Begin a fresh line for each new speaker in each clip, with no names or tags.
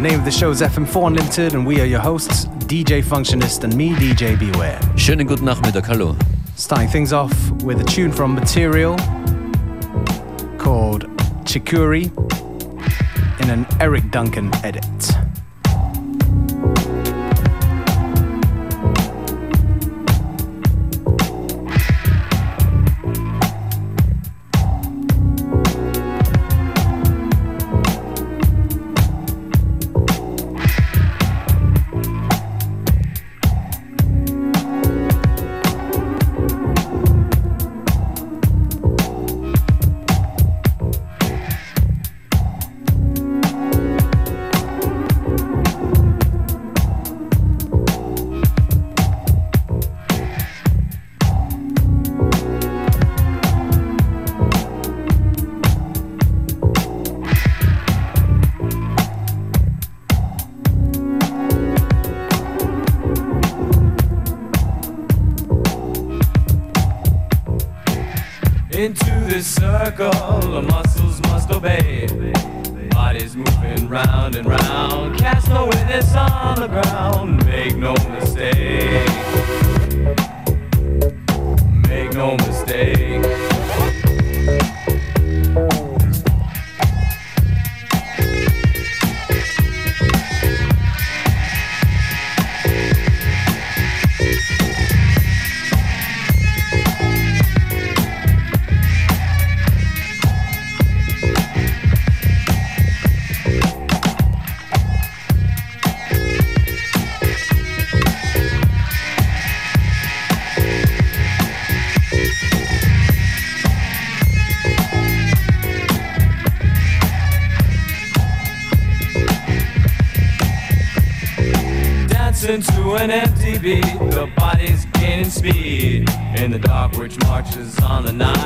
The name of the show is FM4 Unlimited, and we are your hosts, DJ Functionist and me, DJ Beware.
Schönen guten Nachmittag, hallo.
Starting things off with a tune from Material called Ciquiri in an Eric Duncan edit.
which marches on the night.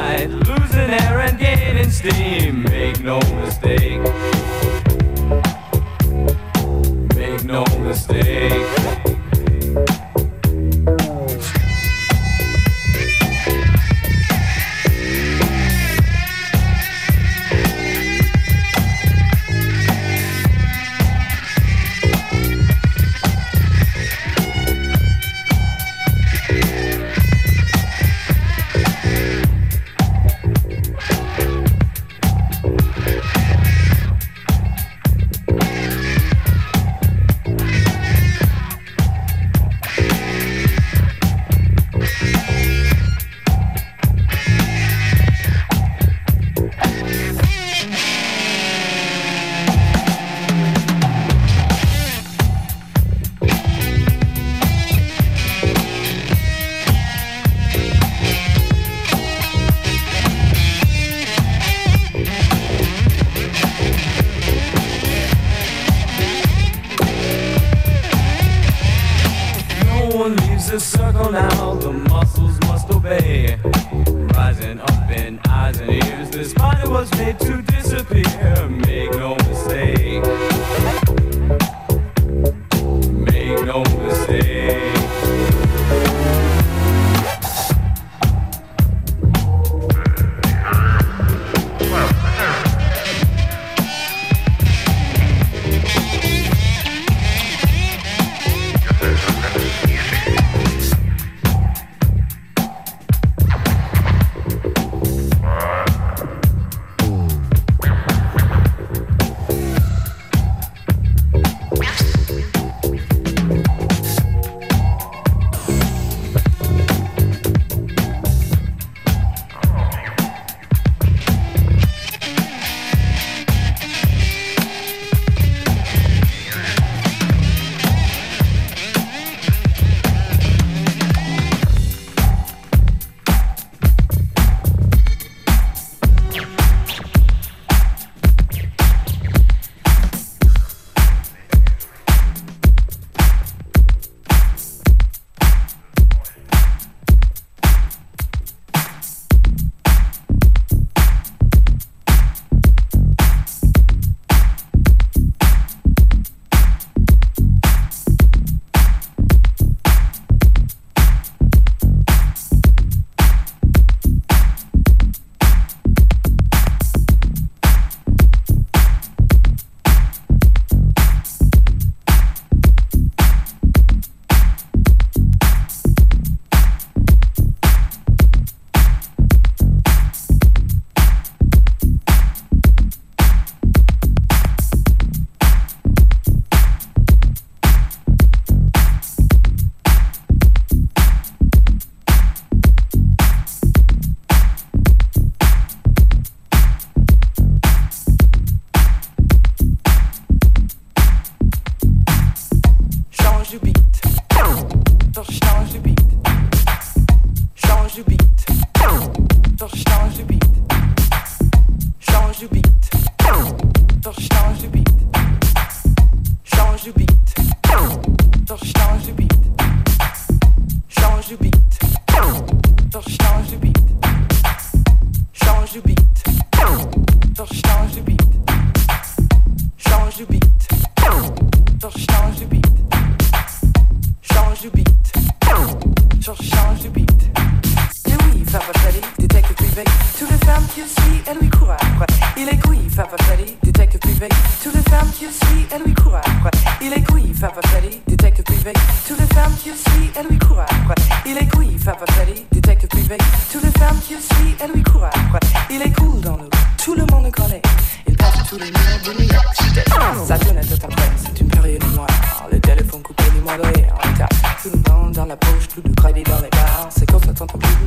The circle now, the muscles must obey. Rising up in eyes and ears, the spider was made to disappear.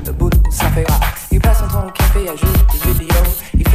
le boulot, ça fait Il passe son temps au café à jouer des vidéos.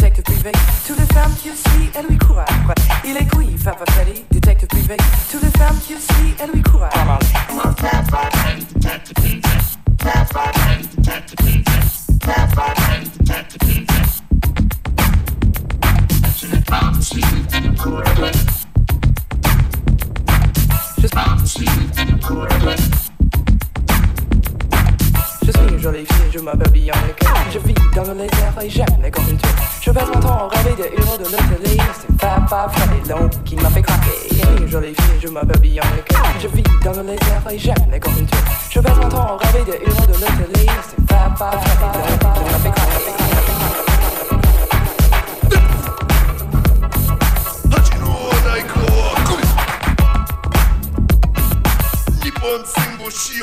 detective privé. Toutes les femmes qu'il suit, elle lui court Il est couille, papa Freddy, détective privé. Toutes les femmes qu'il suit, elle lui Come on. Just bounce you and cool it. je les fille, je m'habille en elle. Je vis dans le laser et j'aime les conduites. Je passe mon temps à rêver des héros de l'hôtellerie. C'est pas pas Freddy qui m'a fait craquer. Je les fille, je m'habille en elle. Je vis dans le laser et j'aime les conduites. Je passe mon temps à rêver des héros de l'hôtellerie. C'est pas pas Freddy qui m'a fait craquer.
once
c'est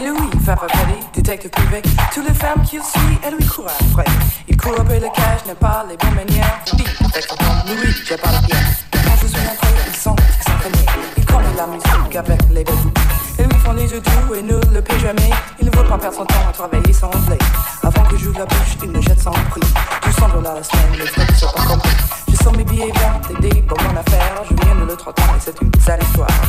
Louis, détective privé. Toutes les femmes qu'il suit, elle lui court après. Il court après le cage, n'a pas les bonnes manières. Je dis, être bon, lui, Louis, j'ai pas la pièce. Quand je suis rentré, ils sont extraordinaires. Ils connaissent la musique avec les bébés. Ils lui font les yeux doux et ne le paie jamais. Il ne veut pas perdre son temps à travailler sans blé. Avant que j'ouvre la bouche, il me jette sans prix. semble dollars la semaine, les frais ne sont pas trop et c'est une sale histoire.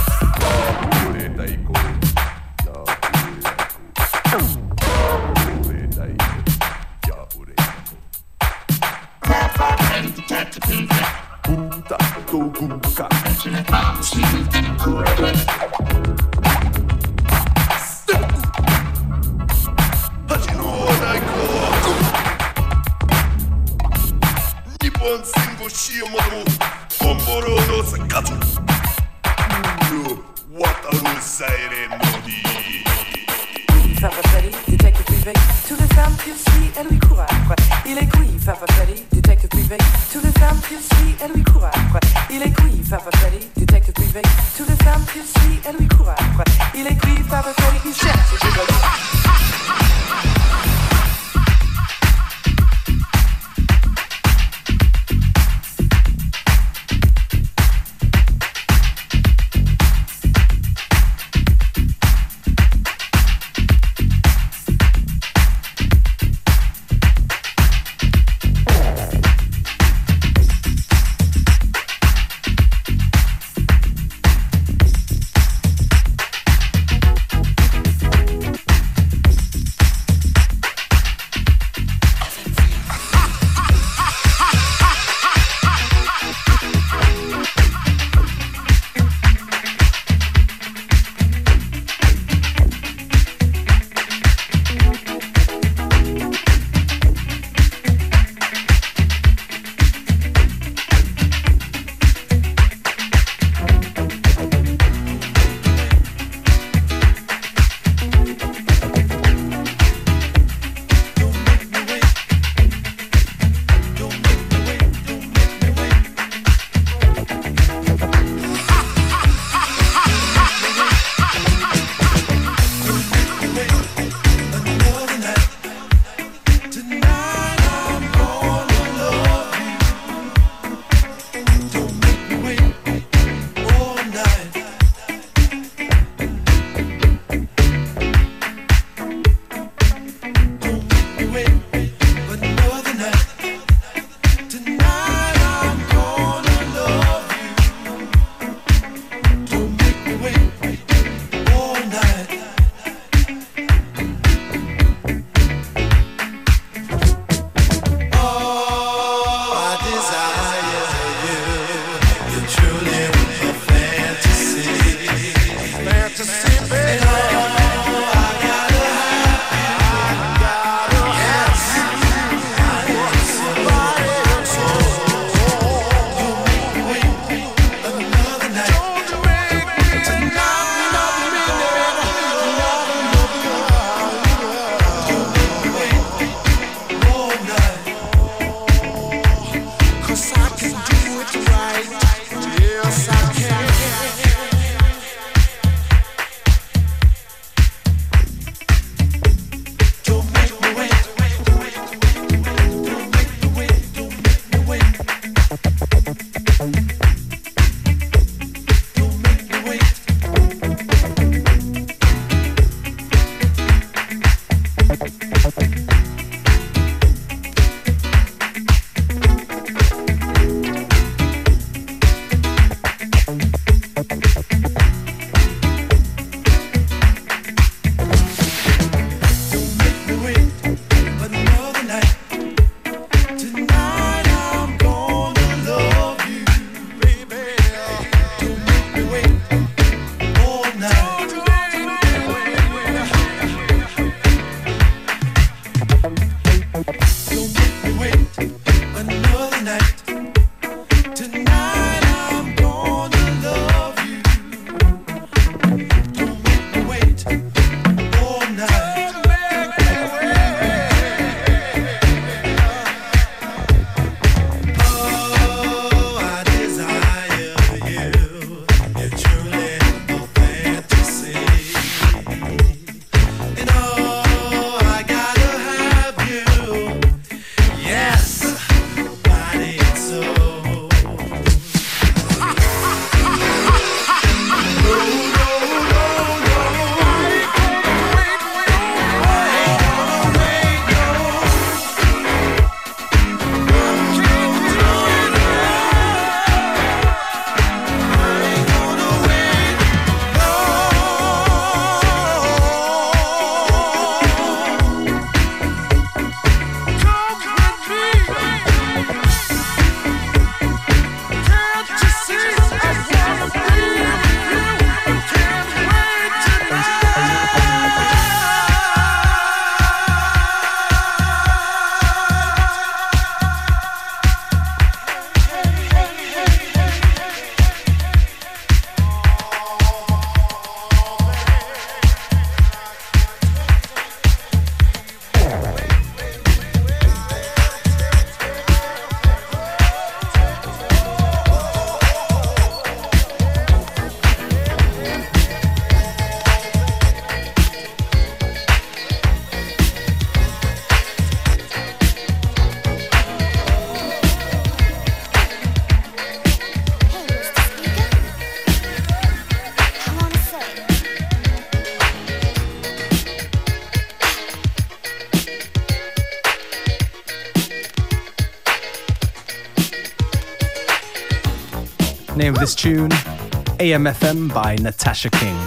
AMFM by Natasha King.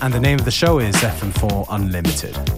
And the name of the show is FM4 Unlimited.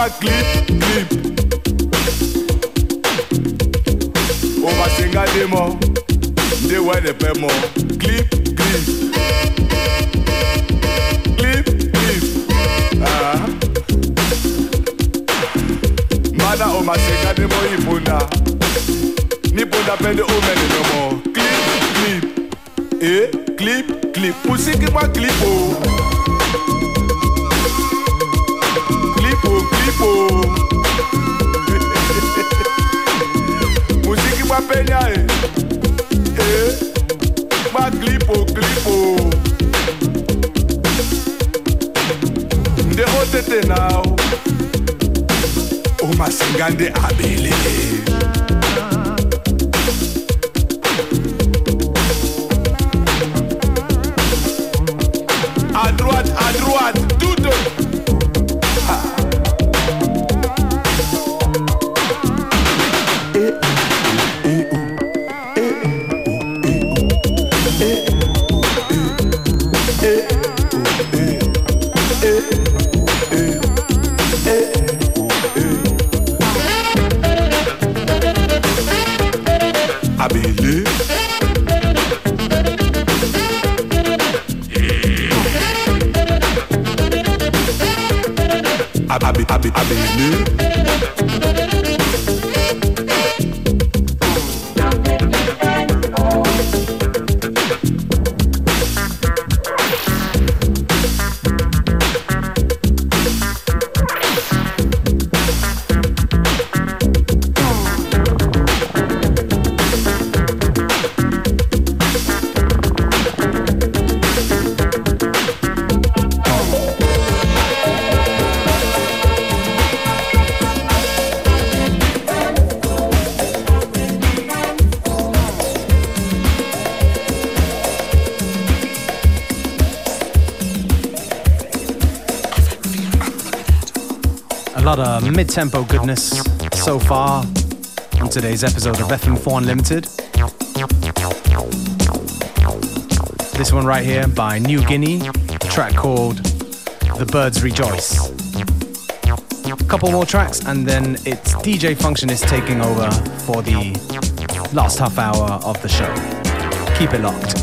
kuba clip clip obasenga de mɔ nde wɛde pɛ mɔ clip clip clip clip
ah. mana omasenga de mɔ ibunda ni bunda pɛ de omɛne nɔ mɔ clip clip e eh?
clip clip pusiki ma clip o. Oh. people. Tipo, Musiki wa penya é. e. Eh. Wa clipo clipo. Derrote hotete uma
singa de abelha. mid-tempo goodness so far on today's episode of FM4 Unlimited. This one right here by New Guinea, track called The Birds Rejoice. A couple more tracks and then it's DJ Functionist taking over for the last half hour of the show. Keep it locked.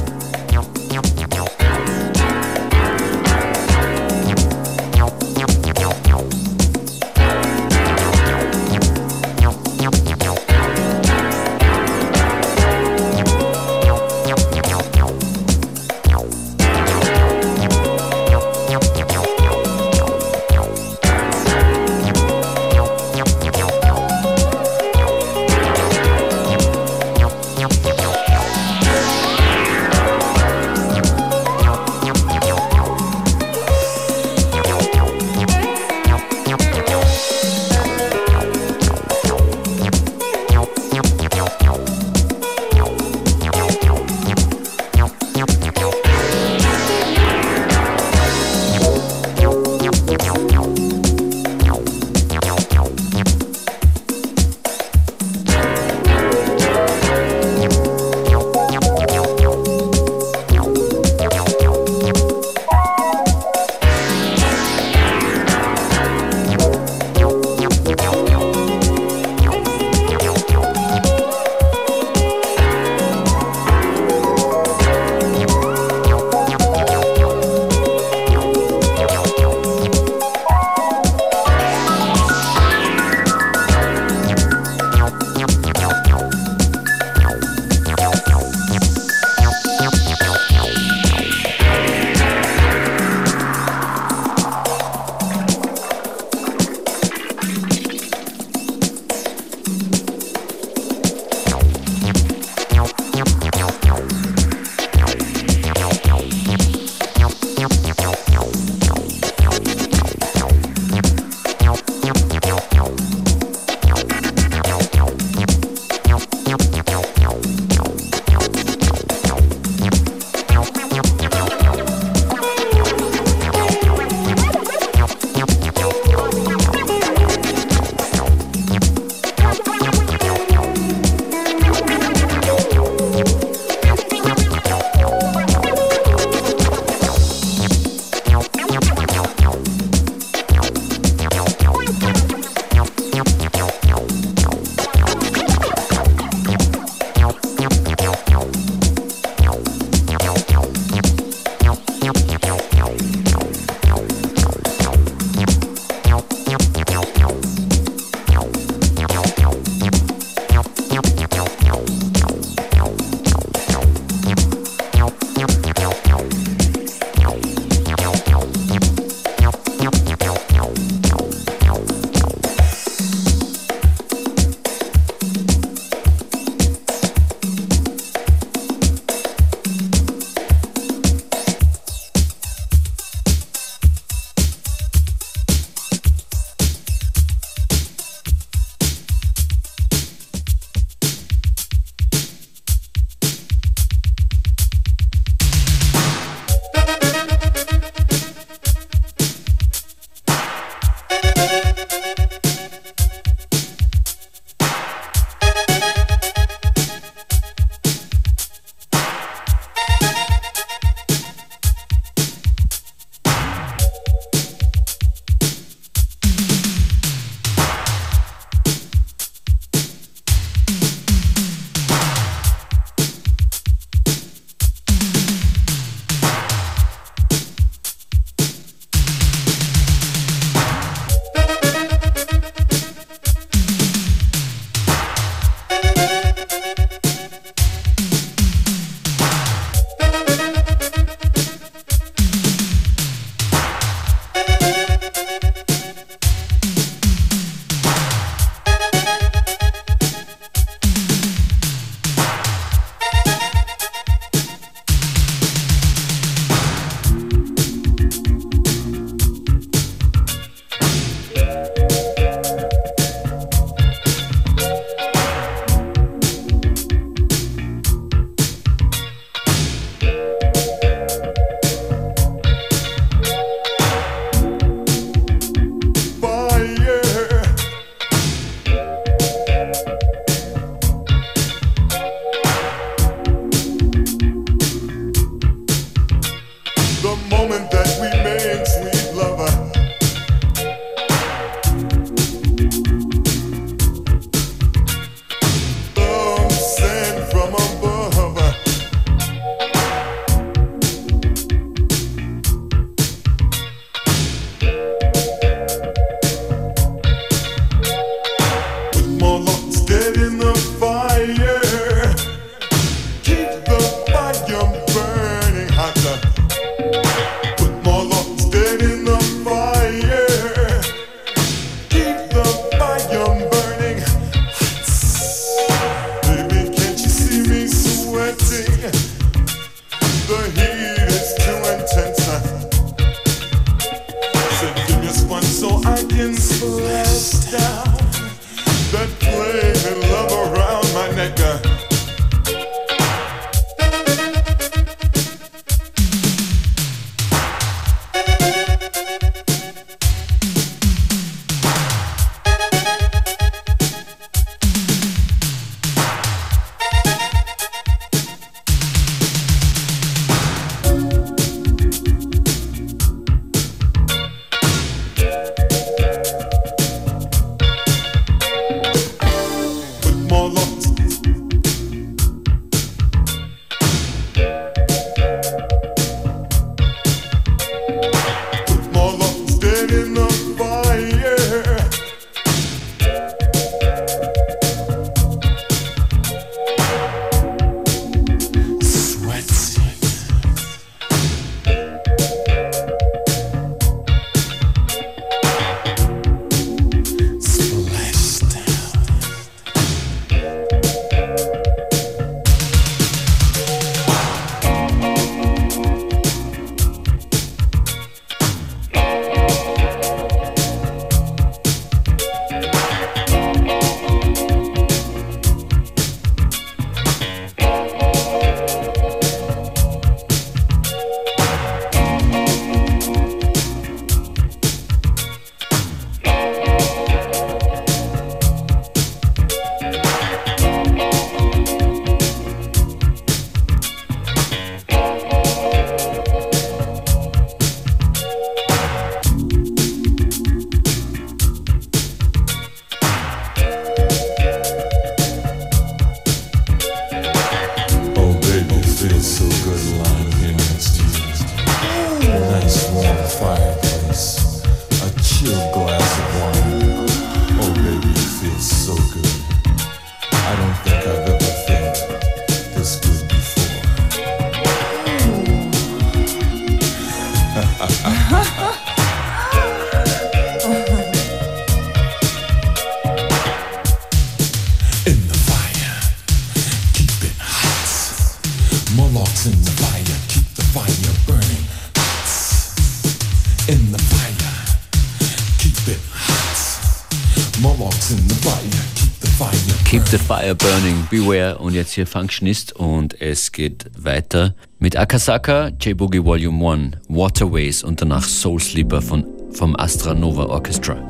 Beware und jetzt hier Functionist und es geht weiter mit Akasaka, J Boogie Volume 1, Waterways und danach Soul Sleeper von, vom Astra Nova Orchestra.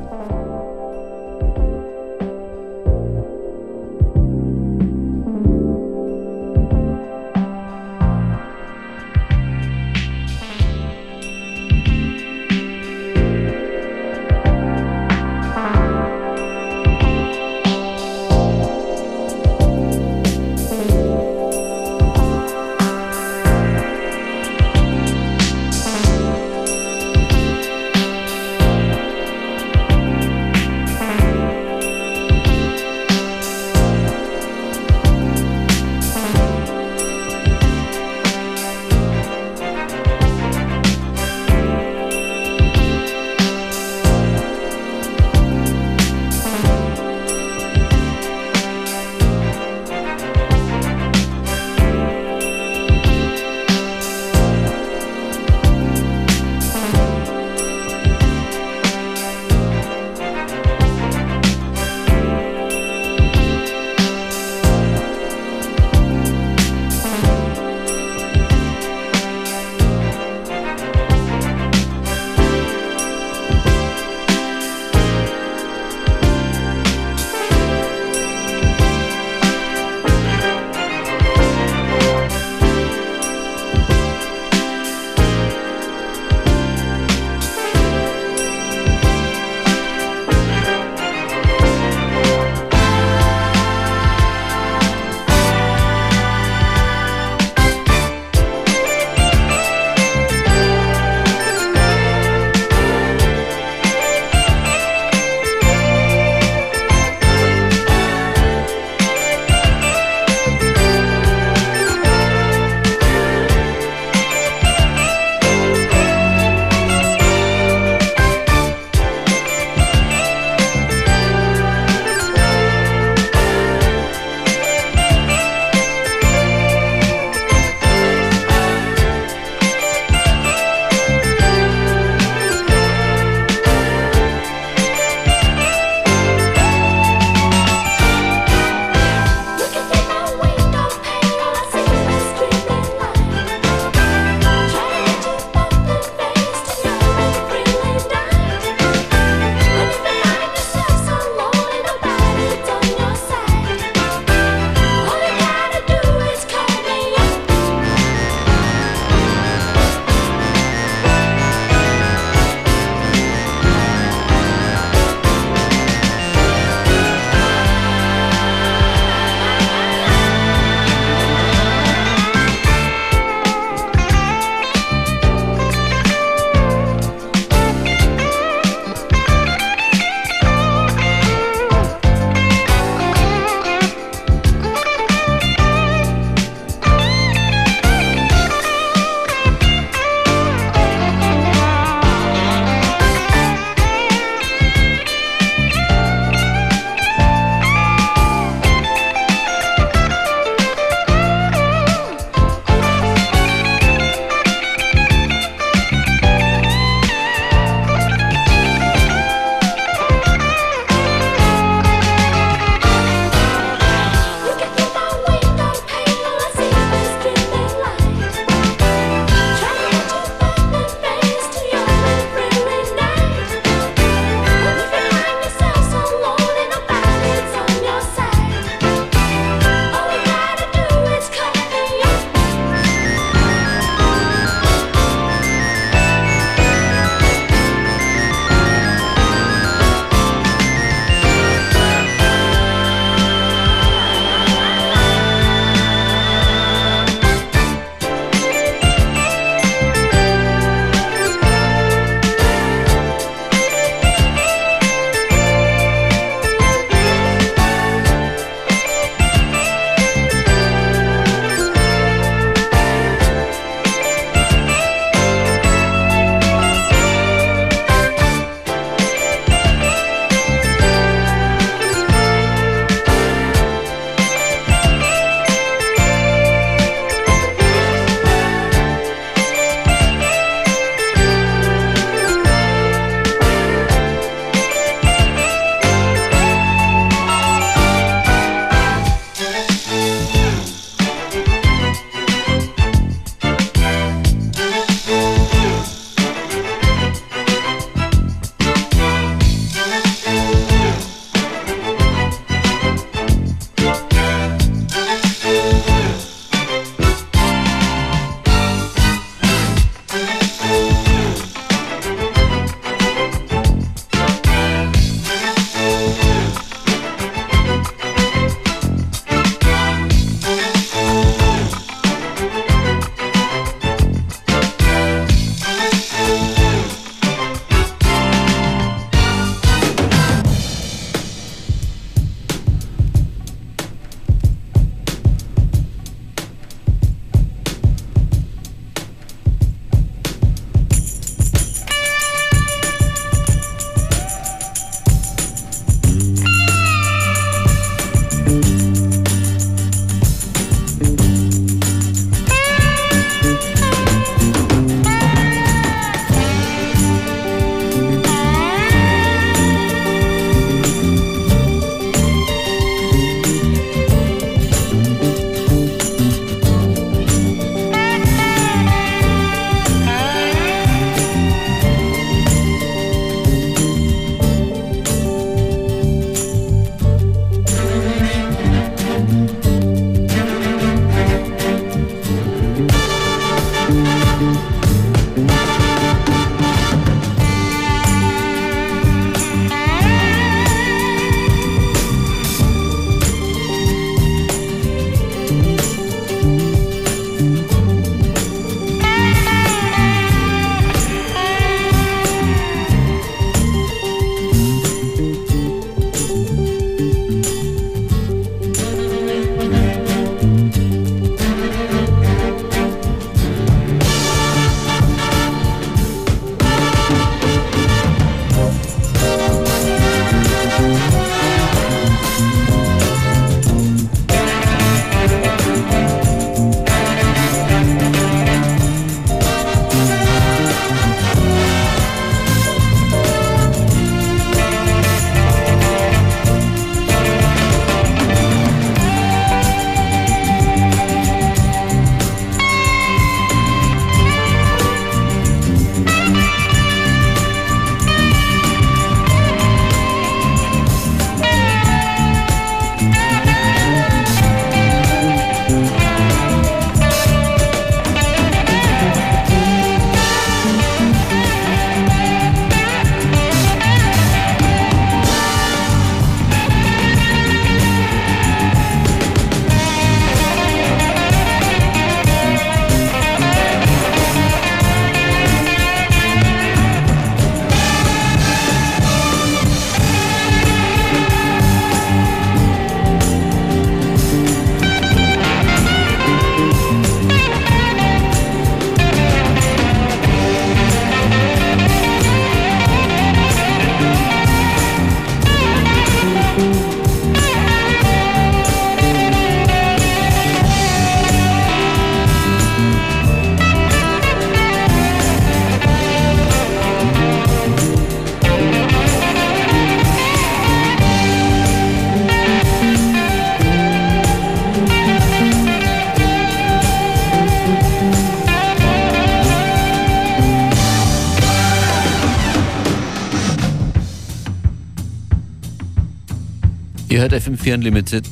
hört FM4 Unlimited.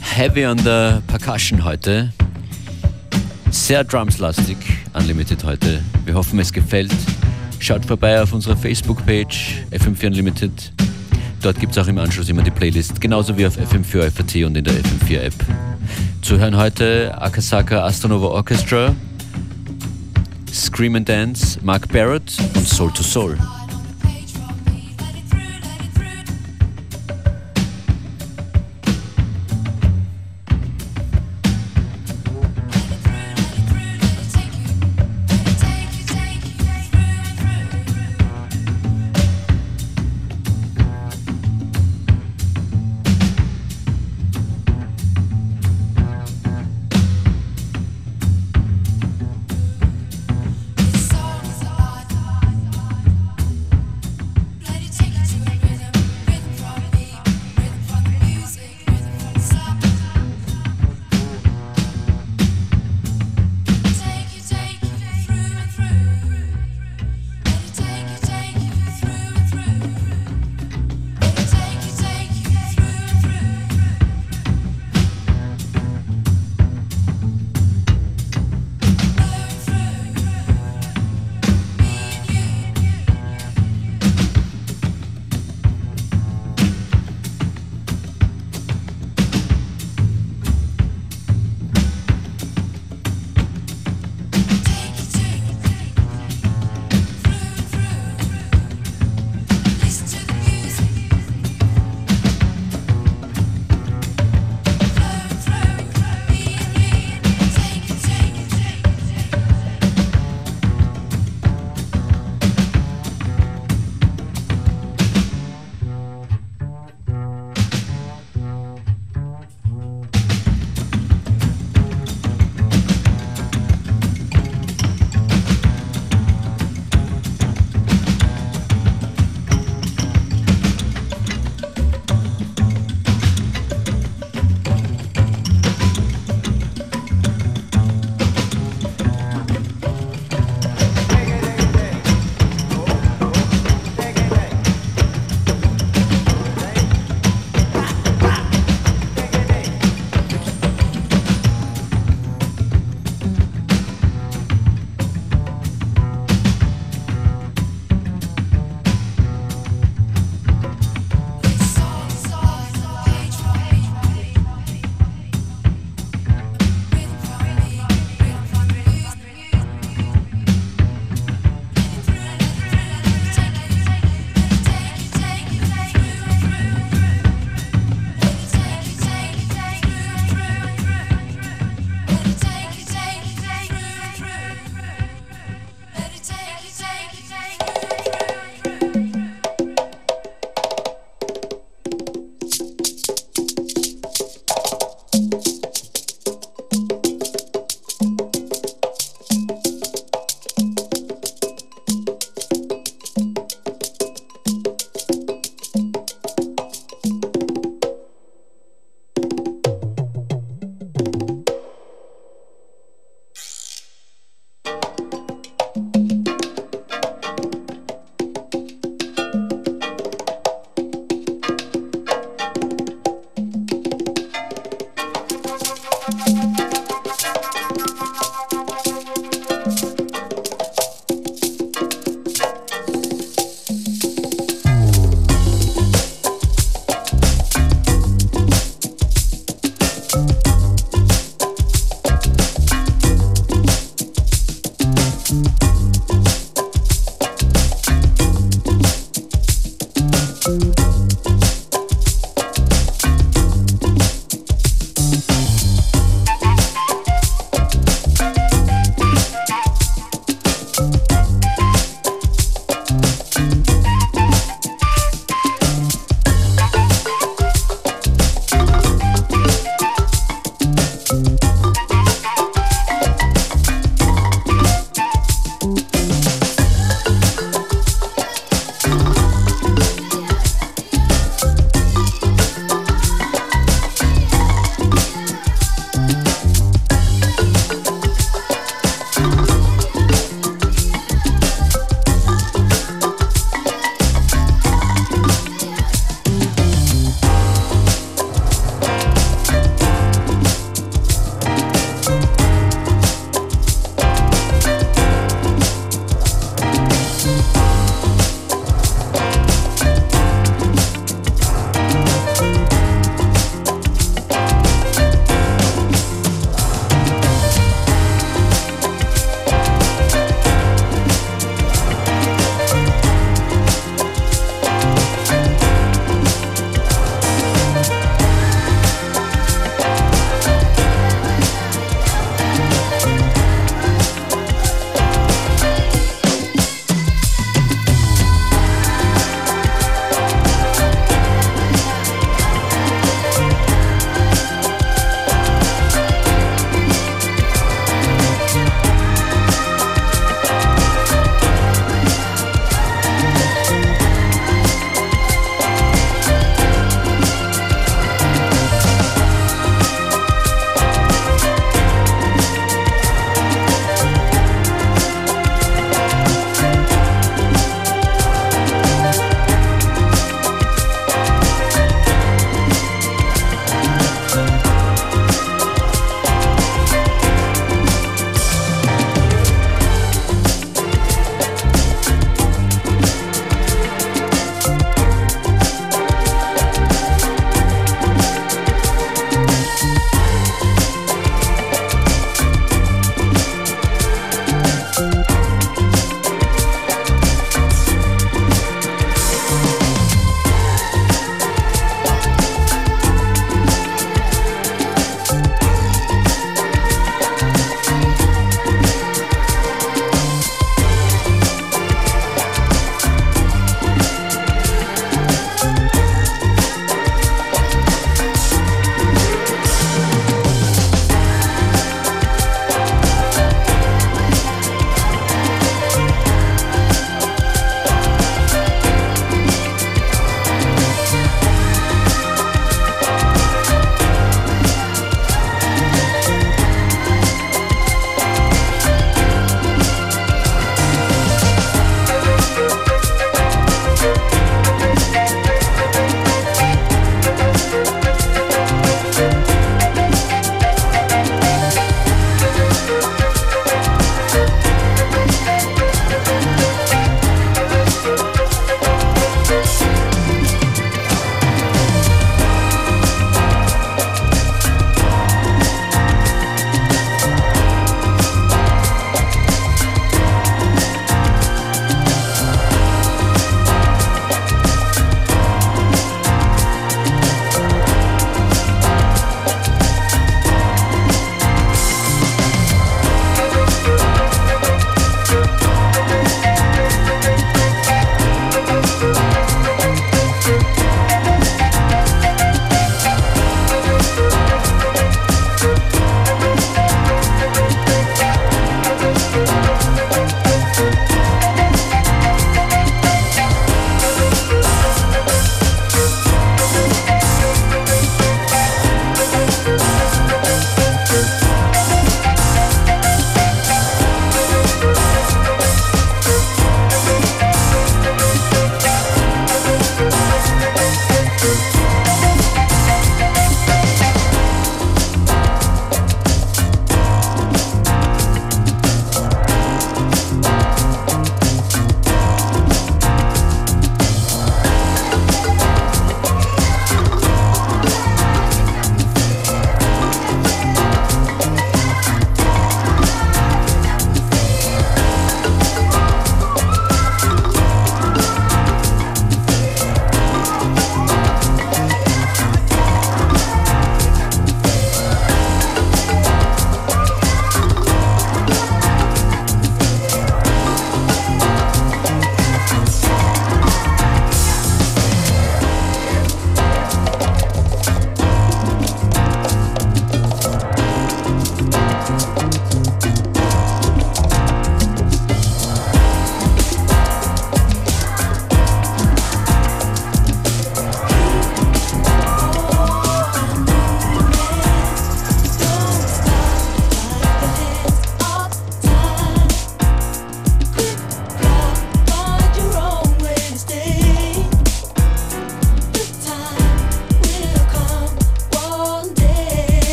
Heavy on the Percussion heute. Sehr drumslastig Unlimited heute. Wir hoffen, es gefällt. Schaut vorbei auf unserer Facebook-Page FM4 Unlimited. Dort gibt es auch im Anschluss immer die Playlist, genauso wie auf FM4 FAT und in der FM4-App. Zu hören heute Akasaka Astronova Orchestra, Scream and Dance, Mark Barrett und Soul to Soul.